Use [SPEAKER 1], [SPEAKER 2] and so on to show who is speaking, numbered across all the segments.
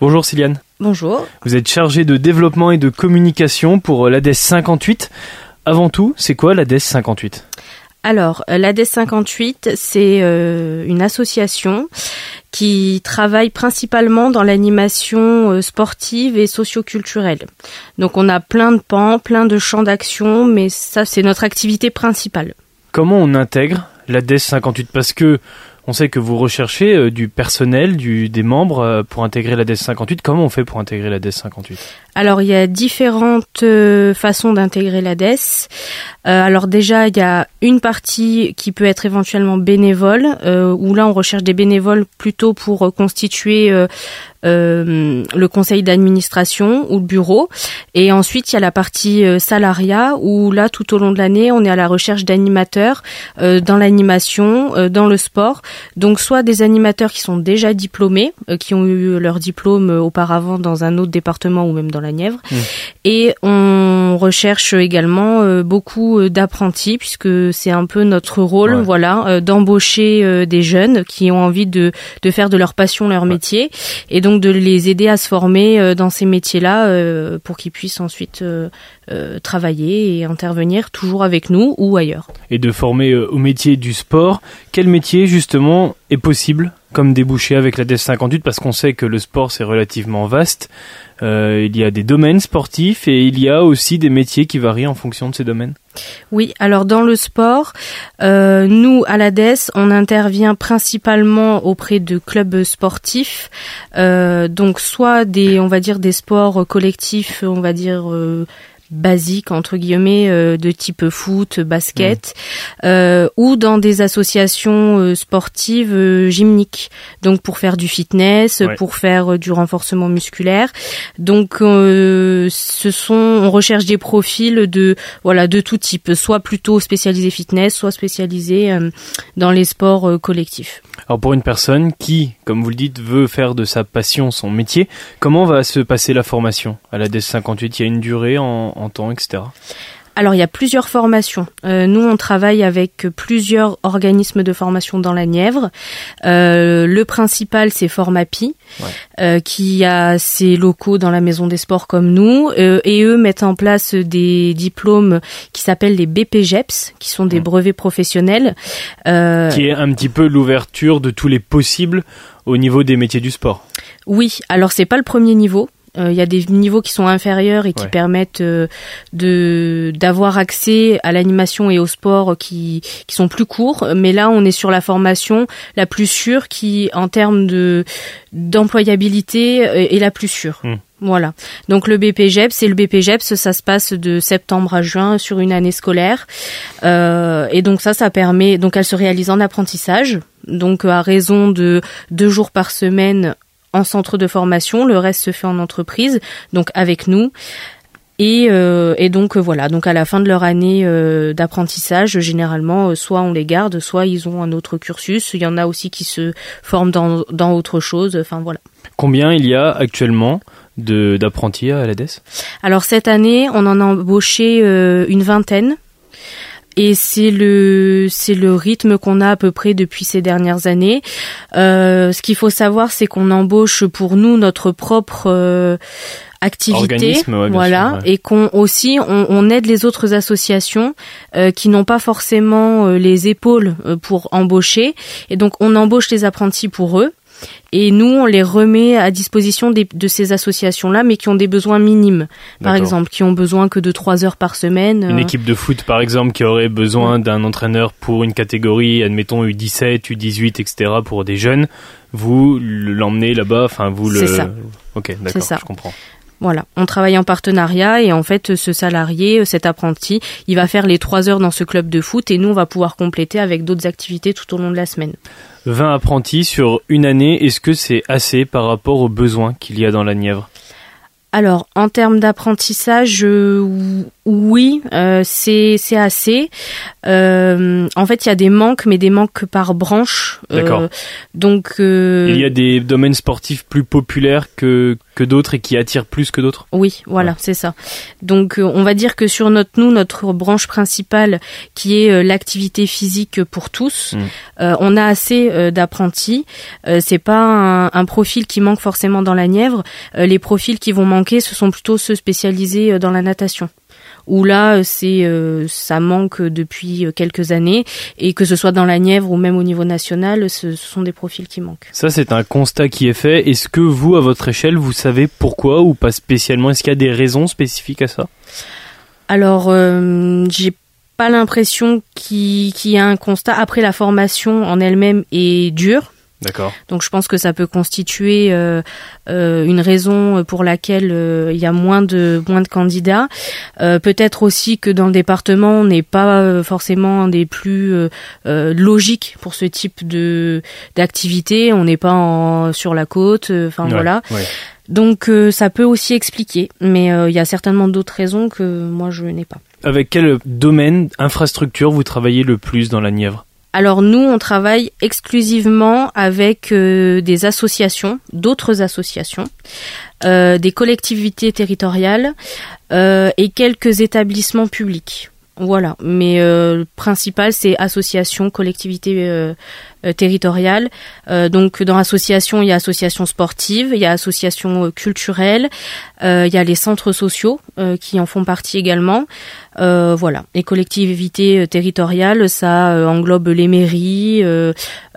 [SPEAKER 1] Bonjour Siliane.
[SPEAKER 2] Bonjour.
[SPEAKER 1] Vous êtes chargée de développement et de communication pour euh, l'ADES 58. Avant tout, c'est quoi l'ADES 58
[SPEAKER 2] alors, euh, l'ADES 58, c'est euh, une association qui travaille principalement dans l'animation sportive et socioculturelle. Donc on a plein de pans, plein de champs d'action, mais ça c'est notre activité principale.
[SPEAKER 1] Comment on intègre l'ADES 58 Parce que on sait que vous recherchez euh, du personnel, du, des membres euh, pour intégrer la DES 58. Comment on fait pour intégrer la DES 58
[SPEAKER 2] Alors, il y a différentes euh, façons d'intégrer la DES. alors déjà, il y a une partie qui peut être éventuellement bénévole, où là, on recherche des bénévoles plutôt pour constituer euh, le conseil d'administration ou le bureau. Et ensuite, il y a la partie euh, salariat où là, tout au long de l'année, on est à la recherche d'animateurs euh, dans l'animation, dans le sport. Donc, soit des animateurs qui sont déjà diplômés, qui ont eu leur diplôme auparavant dans un autre département ou même dans la Nièvre. Mmh. Et on recherche également beaucoup d'apprentis puisque c'est un peu notre rôle, voilà, d'embaucher des jeunes qui ont envie de, de faire de leur passion leur métier. Et donc, de les aider à se former euh, dans ces métiers-là euh, pour qu'ils puissent ensuite euh, travailler et intervenir toujours avec nous ou ailleurs.
[SPEAKER 1] Et de former au métier du sport, quel métier justement est possible comme débouché avec la DES 58 parce qu'on sait que le sport c'est relativement vaste. Euh, il y a des domaines sportifs et il y a aussi des métiers qui varient en fonction de ces domaines.
[SPEAKER 2] Oui, alors dans le sport, euh, nous à la DES, on intervient principalement auprès de clubs sportifs, euh, donc soit des, on va dire des sports collectifs, on va dire basiques entre guillemets euh, de type foot, basket, euh, ou dans des associations euh, sportives gymniques. Donc pour faire du fitness, pour faire du renforcement musculaire. Donc ce sont, on recherche des profils de voilà de tout type, soit plutôt spécialisés fitness, soit spécialisés dans les sports collectifs.
[SPEAKER 1] Alors pour une personne qui, comme vous le dites, veut faire de sa passion son métier, comment va se passer la formation? À la DES 58 Il y a une durée en, en temps, etc.
[SPEAKER 2] Alors il y a plusieurs formations. Euh, nous on travaille avec plusieurs organismes de formation dans la Nièvre. Euh, le principal c'est Formapi, euh, qui a ses locaux dans la Maison des Sports comme nous, et eux mettent en place des diplômes qui s'appellent les BPGEPS, qui sont des brevets professionnels.
[SPEAKER 1] Qui est un petit peu l'ouverture de tous les possibles au niveau des métiers du sport.
[SPEAKER 2] Oui, alors c'est pas le premier niveau. Euh, il y a des niveaux qui sont inférieurs et qui permettent euh, de d'avoir accès à l'animation et au sport qui qui sont plus courts. Mais là, on est sur la formation la plus sûre qui, en termes de d'employabilité, euh, est la plus sûre. Hmm. Voilà. Donc le BPGEPS, c'est le BPGEPS, ça se passe de septembre à juin sur une année scolaire. Euh, et donc ça, ça permet, donc elle se réalise en apprentissage, donc à raison de deux jours par semaine en centre de formation, le reste se fait en entreprise, donc avec nous. Et, euh, et donc euh, voilà, donc à la fin de leur année euh, d'apprentissage, généralement, soit on les garde, soit ils ont un autre cursus. Il y en a aussi qui se forment dans, dans autre chose. Enfin voilà.
[SPEAKER 1] Combien il y a actuellement d'apprentis à l'ADES
[SPEAKER 2] Alors cette année, on en a embauché une vingtaine. Et c'est le c'est le rythme qu'on a à peu près depuis ces dernières années. Euh, ce qu'il faut savoir, c'est qu'on embauche pour nous notre propre euh, activité, voilà, et qu'on aussi on, on, aide les autres associations euh, qui n'ont pas forcément euh, les épaules euh, pour embaucher, et donc on embauche les apprentis pour eux. Et nous, on les remet à disposition de ces associations-là, mais qui ont des besoins minimes. Par exemple, qui ont besoin que de trois heures par semaine.
[SPEAKER 1] Une euh. équipe de foot, par exemple, qui aurait besoin d'un entraîneur pour une catégorie, admettons U17, U18, etc., pour des jeunes, vous l'emmenez là-bas, enfin, vous le...
[SPEAKER 2] C'est ça.
[SPEAKER 1] Ok, d'accord, je comprends.
[SPEAKER 2] Voilà, on travaille en partenariat et en fait ce salarié, cet apprenti, il va faire les trois heures dans ce club de foot et nous on va pouvoir compléter avec d'autres activités tout au long de la semaine.
[SPEAKER 1] 20 apprentis sur une année, est-ce que c'est assez par rapport aux besoins qu'il y a dans la Nièvre?
[SPEAKER 2] Alors, en termes d'apprentissage, euh, oui, euh, c'est c'est assez. Euh, en fait, il y a des manques, mais des manques par branche.
[SPEAKER 1] Euh, D'accord.
[SPEAKER 2] donc il
[SPEAKER 1] y a des domaines sportifs plus populaires que que d'autres et qui attirent plus que d'autres.
[SPEAKER 2] Oui, voilà, c'est ça. Donc on va dire que sur notre nous notre branche principale qui est l'activité physique pour tous, mmh. on a assez d'apprentis. c'est pas un, un, profil qui manque forcément dans la Nièvre. les profils qui vont manquer, ce sont plutôt ceux spécialisés dans la natation où là c'est euh, ça manque depuis quelques années et que ce soit dans la Nièvre ou même au niveau national, ce, sont des profils qui manquent.
[SPEAKER 1] Ça c'est un constat qui est fait. Est-ce que vous à votre échelle vous savez pourquoi ou pas spécialement? Est-ce qu'il y a des raisons spécifiques à ça?
[SPEAKER 2] Alors euh, j'ai pas l'impression qu'il y a un constat. Après la formation en elle-même est dure
[SPEAKER 1] D'accord.
[SPEAKER 2] Donc je pense que ça peut constituer euh, euh, une raison pour laquelle euh, il y a moins de moins de candidats. Peut-être aussi que dans le département on n'est pas forcément des plus logiques pour ce type de d'activité. On n'est pas en, sur la côte. Enfin voilà. Donc ça peut aussi expliquer, mais il y a certainement d'autres raisons que moi je n'ai pas.
[SPEAKER 1] Avec quel domaine, infrastructure, vous travaillez le plus dans la Nièvre?
[SPEAKER 2] Alors nous, on travaille exclusivement avec euh, des associations, d'autres associations, euh, des collectivités territoriales euh, et quelques établissements publics. Voilà, mais le principal c'est association, collectivité territoriale. donc dans association, il y a association sportive, il y a association culturelle, il y a les centres sociaux qui en font partie également. Euh, voilà, les collectivités euh, territoriales, ça euh, englobe les mairies,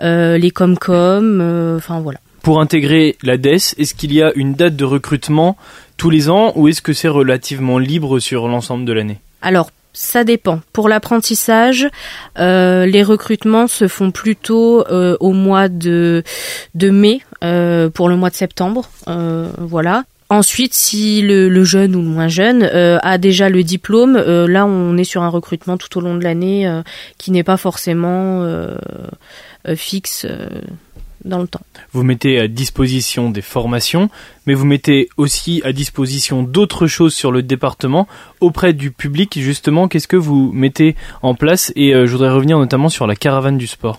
[SPEAKER 2] les comcom, enfin voilà.
[SPEAKER 1] Pour intégrer la DES, est-ce qu'il y a une date de recrutement tous les ans ou est-ce que c'est relativement libre sur l'ensemble de l'année?
[SPEAKER 2] Alors, ça dépend. Pour l'apprentissage, les recrutements se font plutôt au mois de, de mai pour le mois de septembre. voilà. Ensuite, si le, jeune ou le moins jeune euh, a déjà le diplôme, euh, là on est sur un recrutement tout au long de l'année euh, qui n'est pas forcément fixe dans le temps.
[SPEAKER 1] Vous mettez à disposition des formations, mais vous mettez aussi à disposition d'autres choses sur le département auprès du public. Justement, qu'est-ce que vous mettez en place? Et je voudrais revenir notamment sur la caravane du sport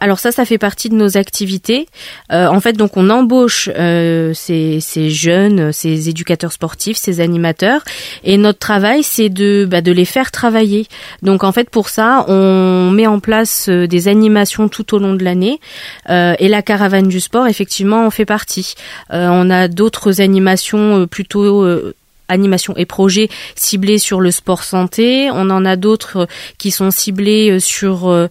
[SPEAKER 2] alors ça, ça fait partie de nos activités. Euh, en fait, donc on embauche euh, ces, ces, jeunes, ces éducateurs sportifs, ces animateurs, et notre travail, c'est de, bah, de les faire travailler. Donc en fait, pour ça, on met en place euh, des animations tout au long de l'année, et la caravane du sport, effectivement, en fait partie. on a d'autres animations plutôt animations et projets ciblés sur le sport santé. On en a d'autres qui sont ciblés sur euh,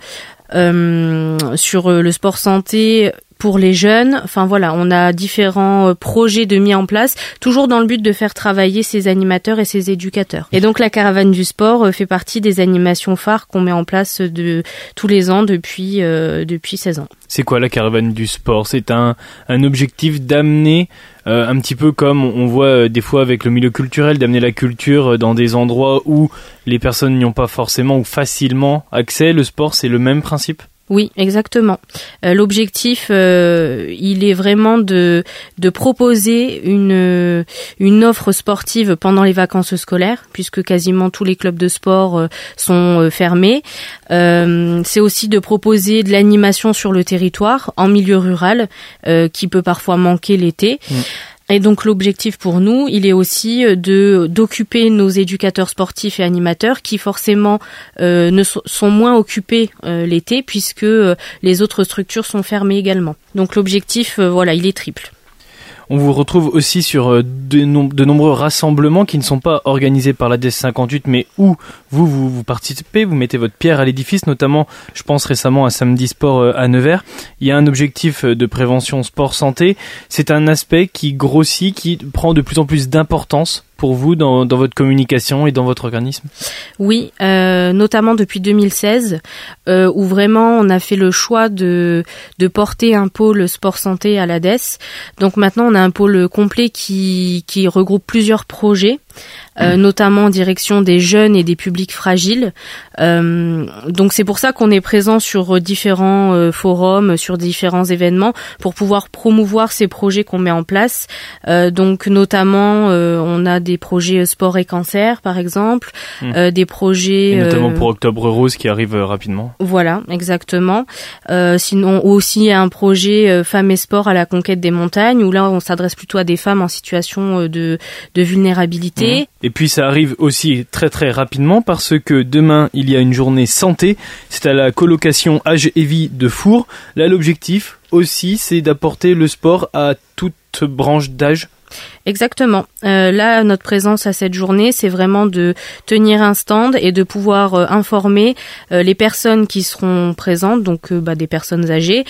[SPEAKER 2] sur euh, le sport santé pour les jeunes. Enfin voilà, on a différents euh, projets de mis en place, toujours dans le but de faire travailler ces animateurs et ces éducateurs. Et donc la caravane du sport fait partie des animations phares qu'on met en place de tous les ans depuis depuis 16 ans.
[SPEAKER 1] C'est quoi la caravane du sport? C'est un, un objectif d'amener euh, un petit peu comme on voit euh, des fois avec le milieu culturel, d'amener la culture euh, dans des endroits où les personnes n'y ont pas forcément ou facilement accès. Le sport, c'est le même principe?
[SPEAKER 2] Oui, exactement. L'objectif, il est vraiment de, de proposer une, une offre sportive pendant les vacances scolaires, puisque quasiment tous les clubs de sport sont fermés. C'est aussi de proposer de l'animation sur le territoire, en milieu rural, qui peut parfois manquer l'été. Mm. Et donc l'objectif pour nous, il est aussi euh, de d'occuper nos éducateurs sportifs et animateurs qui forcément euh, ne sont moins occupés euh, l'été puisque les autres structures sont fermées également. Donc l'objectif, voilà, il est triple.
[SPEAKER 1] On vous retrouve aussi sur euh, de, nombreux rassemblements qui ne sont pas organisés par la DES 58, mais où vous, vous, participez, vous mettez votre pierre à l'édifice, notamment, je pense récemment à Samedi Sport euh, à Nevers. Il y a un objectif euh, de prévention sport-santé. C'est un aspect qui grossit, qui prend de plus en plus d'importance pour vous dans, dans, votre communication et dans votre organisme?
[SPEAKER 2] Oui, euh, notamment depuis 2016, euh, où vraiment on a fait le choix de, de porter un pôle sport santé à l'ADES. Donc maintenant on a un pôle complet qui, qui regroupe plusieurs projets. Euh, notamment en direction des jeunes et des publics fragiles. Euh, donc c'est pour ça qu'on est présent sur différents euh, forums, sur différents événements, pour pouvoir promouvoir ces projets qu'on met en place. donc notamment, on a des projets sport et cancer, par exemple, mmh. des projets...
[SPEAKER 1] Et notamment pour Octobre Rose qui arrive rapidement.
[SPEAKER 2] Voilà, exactement. sinon aussi un projet Femmes et Sport à la conquête des montagnes, où là on s'adresse plutôt à des femmes en situation de, de vulnérabilité. Mmh.
[SPEAKER 1] Et puis ça arrive aussi très très rapidement parce que demain il y a une journée santé, c'est à la colocation Âge et Vie de Four. Là l'objectif aussi c'est d'apporter le sport à toute branche d'âge.
[SPEAKER 2] Exactement. Euh, là, notre présence à cette journée, c'est vraiment de tenir un stand et de pouvoir euh, informer euh, les personnes qui seront présentes, donc bah, des personnes âgées,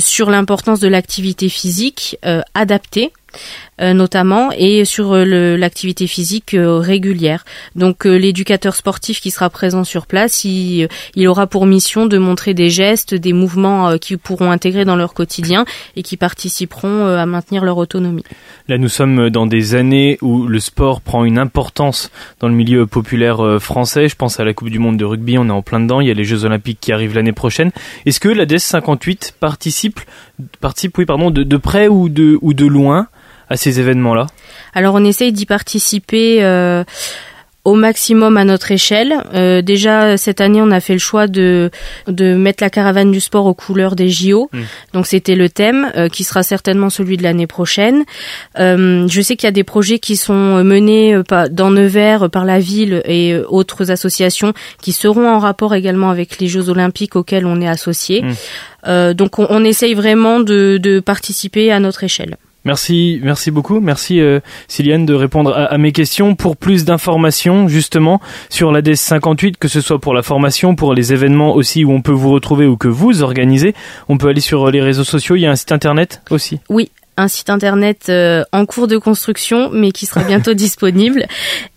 [SPEAKER 2] sur l'importance de l'activité physique adaptée notamment et sur euh, l'activité physique euh, régulière. Donc l'éducateur sportif qui sera présent sur place, il, aura pour mission de montrer des gestes, des mouvements qu'ils pourront intégrer dans leur quotidien et qui participeront à maintenir leur autonomie.
[SPEAKER 1] Là, nous sommes dans des années où le sport prend une importance dans le milieu populaire français. Je pense à la Coupe du Monde de rugby, on est en plein dedans. Il y a les Jeux Olympiques qui arrivent l'année prochaine. Est-ce que la DES 58 participe, participe, oui, pardon, de, de près ou de, ou de loin à ces événements-là
[SPEAKER 2] Alors on essaye d'y participer. Euh, au maximum à notre échelle. Euh, déjà cette année, on a fait le choix de de mettre la caravane du sport aux couleurs des JO. Hmm. Donc c'était le thème euh, qui sera certainement celui de l'année prochaine. je sais qu'il y a des projets qui sont menés dans Nevers par la ville et autres associations qui seront en rapport également avec les Jeux Olympiques auxquels on est associé. Hmm. donc on, on, essaye vraiment de, de participer à notre échelle.
[SPEAKER 1] Merci, merci beaucoup. Merci euh, de répondre à, mes questions. Pour plus d'informations justement sur l'ADES 58, que ce soit pour la formation, pour les événements aussi où on peut vous retrouver ou que vous organisez, on peut aller sur les réseaux sociaux. Il y a un site internet aussi.
[SPEAKER 2] Oui, un site internet euh, en cours de construction mais qui sera bientôt disponible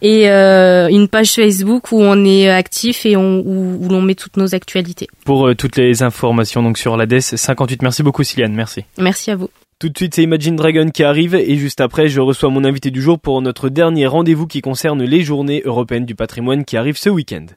[SPEAKER 2] et euh, une page Facebook où on est actif et on, où, l'on met toutes nos actualités.
[SPEAKER 1] Pour euh, toutes les informations donc sur l'ADES 58. Merci beaucoup Siliane, merci.
[SPEAKER 2] Merci à vous.
[SPEAKER 1] Tout de suite, c'est Imagine Dragon qui arrive et juste après, je reçois mon invité du jour pour notre dernier rendez-vous qui concerne les journées européennes du patrimoine qui arrivent ce week-end.